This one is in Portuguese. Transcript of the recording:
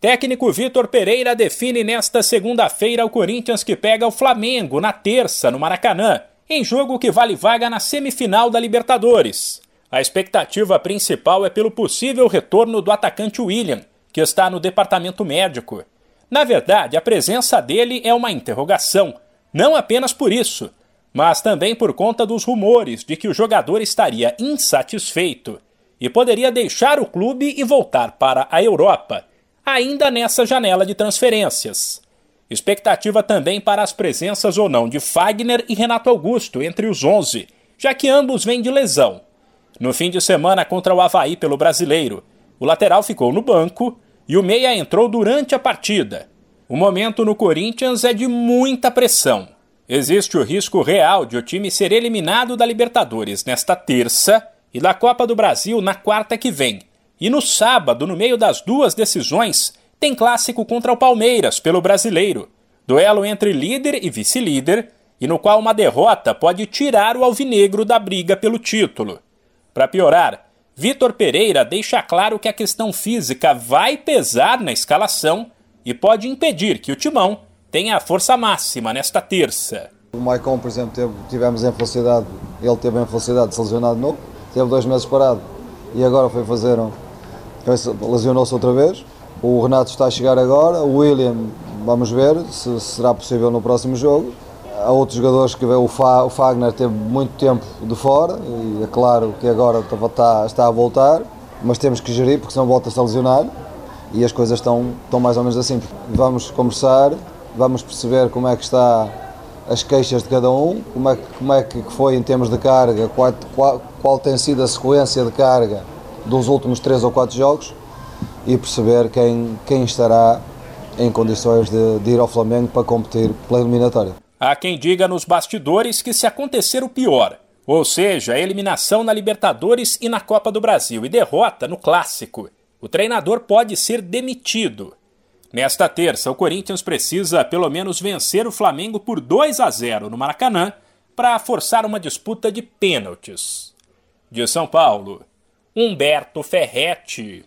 Técnico Vitor Pereira define nesta segunda-feira o Corinthians que pega o Flamengo na terça no Maracanã, em jogo que vale vaga na semifinal da Libertadores. A expectativa principal é pelo possível retorno do atacante William, que está no departamento médico. Na verdade, a presença dele é uma interrogação, não apenas por isso, mas também por conta dos rumores de que o jogador estaria insatisfeito e poderia deixar o clube e voltar para a Europa ainda nessa janela de transferências. Expectativa também para as presenças ou não de Fagner e Renato Augusto entre os 11, já que ambos vêm de lesão. No fim de semana contra o Havaí pelo brasileiro, o lateral ficou no banco e o meia entrou durante a partida. O momento no Corinthians é de muita pressão. Existe o risco real de o time ser eliminado da Libertadores nesta terça e da Copa do Brasil na quarta que vem, e no sábado, no meio das duas decisões, tem clássico contra o Palmeiras pelo brasileiro. Duelo entre líder e vice-líder, e no qual uma derrota pode tirar o alvinegro da briga pelo título. Para piorar, Vitor Pereira deixa claro que a questão física vai pesar na escalação e pode impedir que o timão tenha a força máxima nesta terça. O Maicon, por exemplo, teve, tivemos em felicidade, ele teve em felicidade de se lesionar novo, teve dois meses parado e agora foi fazer um, lesionou-se outra vez. O Renato está a chegar agora, o William, vamos ver se será possível no próximo jogo. Há outros jogadores que o, o Fagner teve muito tempo de fora e é claro que agora está, está a voltar, mas temos que gerir porque senão volta-se a lesionar e as coisas estão, estão mais ou menos assim. Vamos conversar, vamos perceber como é que está as queixas de cada um, como é, como é que foi em termos de carga, qual, qual, qual tem sido a sequência de carga dos últimos três ou quatro jogos e perceber quem, quem estará em condições de, de ir ao Flamengo para competir pela eliminatória. Há quem diga nos bastidores que se acontecer o pior, ou seja, a eliminação na Libertadores e na Copa do Brasil e derrota no Clássico, o treinador pode ser demitido. Nesta terça, o Corinthians precisa pelo menos vencer o Flamengo por 2 a 0 no Maracanã para forçar uma disputa de pênaltis. De São Paulo, Humberto Ferretti.